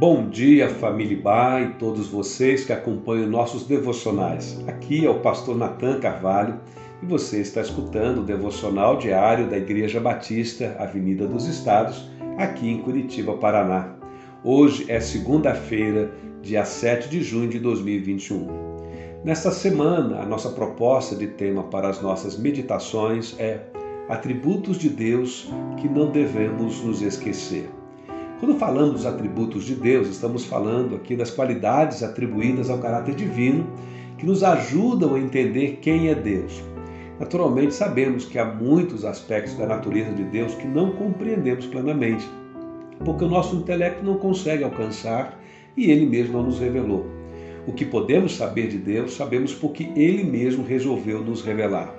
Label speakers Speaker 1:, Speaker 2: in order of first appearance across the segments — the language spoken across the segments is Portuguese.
Speaker 1: Bom dia, família Bar e todos vocês que acompanham nossos devocionais. Aqui é o pastor Natan Carvalho e você está escutando o devocional diário da Igreja Batista, Avenida dos Estados, aqui em Curitiba, Paraná. Hoje é segunda-feira, dia 7 de junho de 2021. Nesta semana, a nossa proposta de tema para as nossas meditações é Atributos de Deus que não devemos nos esquecer. Quando falamos dos atributos de Deus, estamos falando aqui das qualidades atribuídas ao caráter divino que nos ajudam a entender quem é Deus. Naturalmente, sabemos que há muitos aspectos da natureza de Deus que não compreendemos plenamente, porque o nosso intelecto não consegue alcançar e ele mesmo não nos revelou. O que podemos saber de Deus, sabemos porque ele mesmo resolveu nos revelar.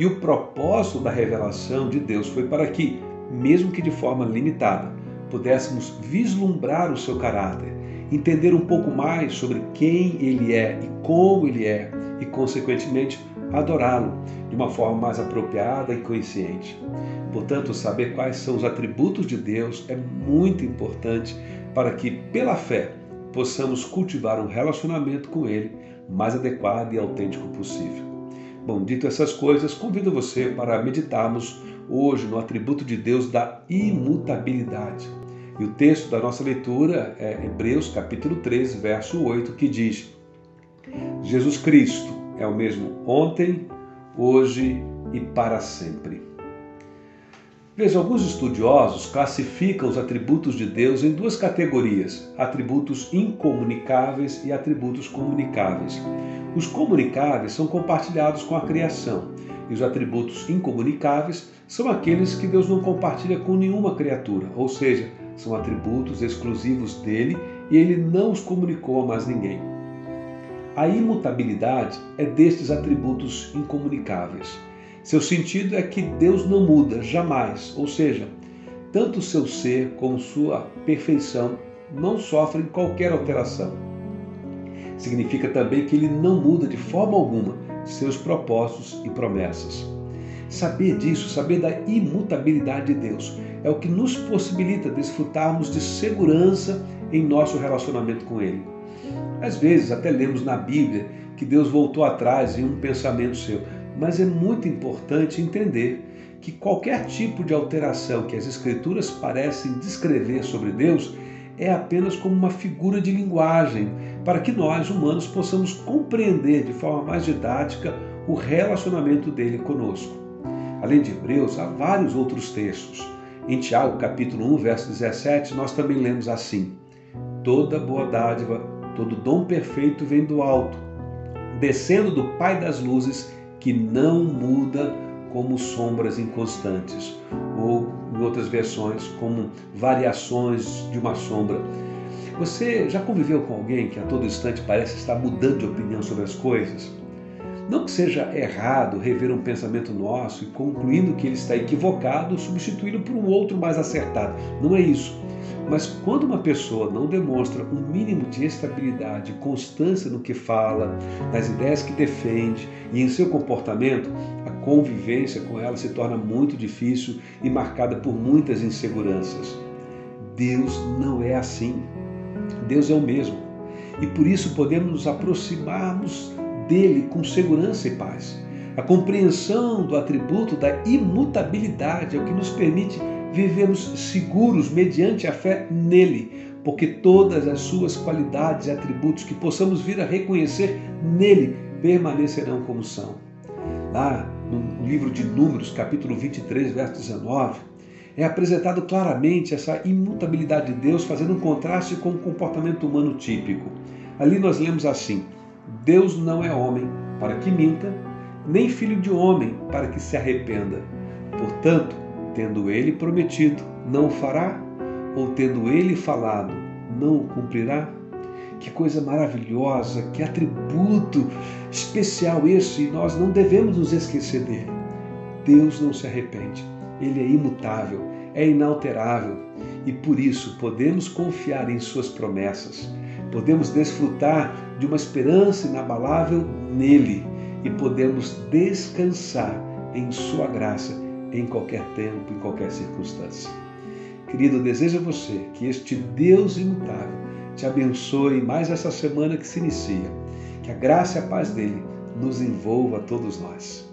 Speaker 1: E o propósito da revelação de Deus foi para que, mesmo que de forma limitada, pudéssemos vislumbrar o seu caráter, entender um pouco mais sobre quem ele é e como ele é, e, consequentemente, adorá-lo de uma forma mais apropriada e consciente. Portanto, saber quais são os atributos de Deus é muito importante para que, pela fé, possamos cultivar um relacionamento com Ele mais adequado e autêntico possível. Bom, dito essas coisas, convido você para meditarmos hoje no atributo de Deus da imutabilidade. E o texto da nossa leitura é Hebreus capítulo 13, verso 8, que diz: Jesus Cristo é o mesmo ontem, hoje e para sempre. Veja, alguns estudiosos classificam os atributos de Deus em duas categorias: atributos incomunicáveis e atributos comunicáveis. Os comunicáveis são compartilhados com a criação, e os atributos incomunicáveis são aqueles que Deus não compartilha com nenhuma criatura, ou seja, são atributos exclusivos dele e ele não os comunicou a mais ninguém. A imutabilidade é destes atributos incomunicáveis. Seu sentido é que Deus não muda jamais, ou seja, tanto seu ser como sua perfeição não sofrem qualquer alteração. Significa também que ele não muda de forma alguma seus propósitos e promessas. Saber disso, saber da imutabilidade de Deus, é o que nos possibilita desfrutarmos de segurança em nosso relacionamento com Ele. Às vezes até lemos na Bíblia que Deus voltou atrás em um pensamento seu, mas é muito importante entender que qualquer tipo de alteração que as Escrituras parecem descrever sobre Deus é apenas como uma figura de linguagem para que nós, humanos, possamos compreender de forma mais didática o relacionamento dele conosco. Além de Hebreus, há vários outros textos. Em Tiago, capítulo 1, verso 17, nós também lemos assim: Toda boa dádiva Todo dom perfeito vem do alto, descendo do Pai das luzes, que não muda como sombras inconstantes, ou em outras versões, como variações de uma sombra. Você já conviveu com alguém que a todo instante parece estar mudando de opinião sobre as coisas? Não que seja errado rever um pensamento nosso e concluindo que ele está equivocado, substituí-lo por um outro mais acertado. Não é isso. Mas quando uma pessoa não demonstra um mínimo de estabilidade, constância no que fala, nas ideias que defende e em seu comportamento, a convivência com ela se torna muito difícil e marcada por muitas inseguranças. Deus não é assim. Deus é o mesmo. E por isso podemos nos aproximarmos dele com segurança e paz. A compreensão do atributo da imutabilidade é o que nos permite vivermos seguros mediante a fé nele, porque todas as suas qualidades e atributos que possamos vir a reconhecer nele permanecerão como são. Lá no livro de Números, capítulo 23, verso 19, é apresentado claramente essa imutabilidade de Deus, fazendo um contraste com o comportamento humano típico. Ali nós lemos assim: Deus não é homem para que minta, nem filho de homem para que se arrependa. Portanto, tendo ele prometido, não o fará? Ou tendo ele falado, não o cumprirá? Que coisa maravilhosa, que atributo especial esse, e nós não devemos nos esquecer dele. Deus não se arrepende, ele é imutável, é inalterável e por isso podemos confiar em suas promessas podemos desfrutar de uma esperança inabalável nele e podemos descansar em Sua graça em qualquer tempo, em qualquer circunstância. Querido, desejo a você que este Deus imutável te abençoe mais essa semana que se inicia. Que a graça e a paz dele nos envolva a todos nós.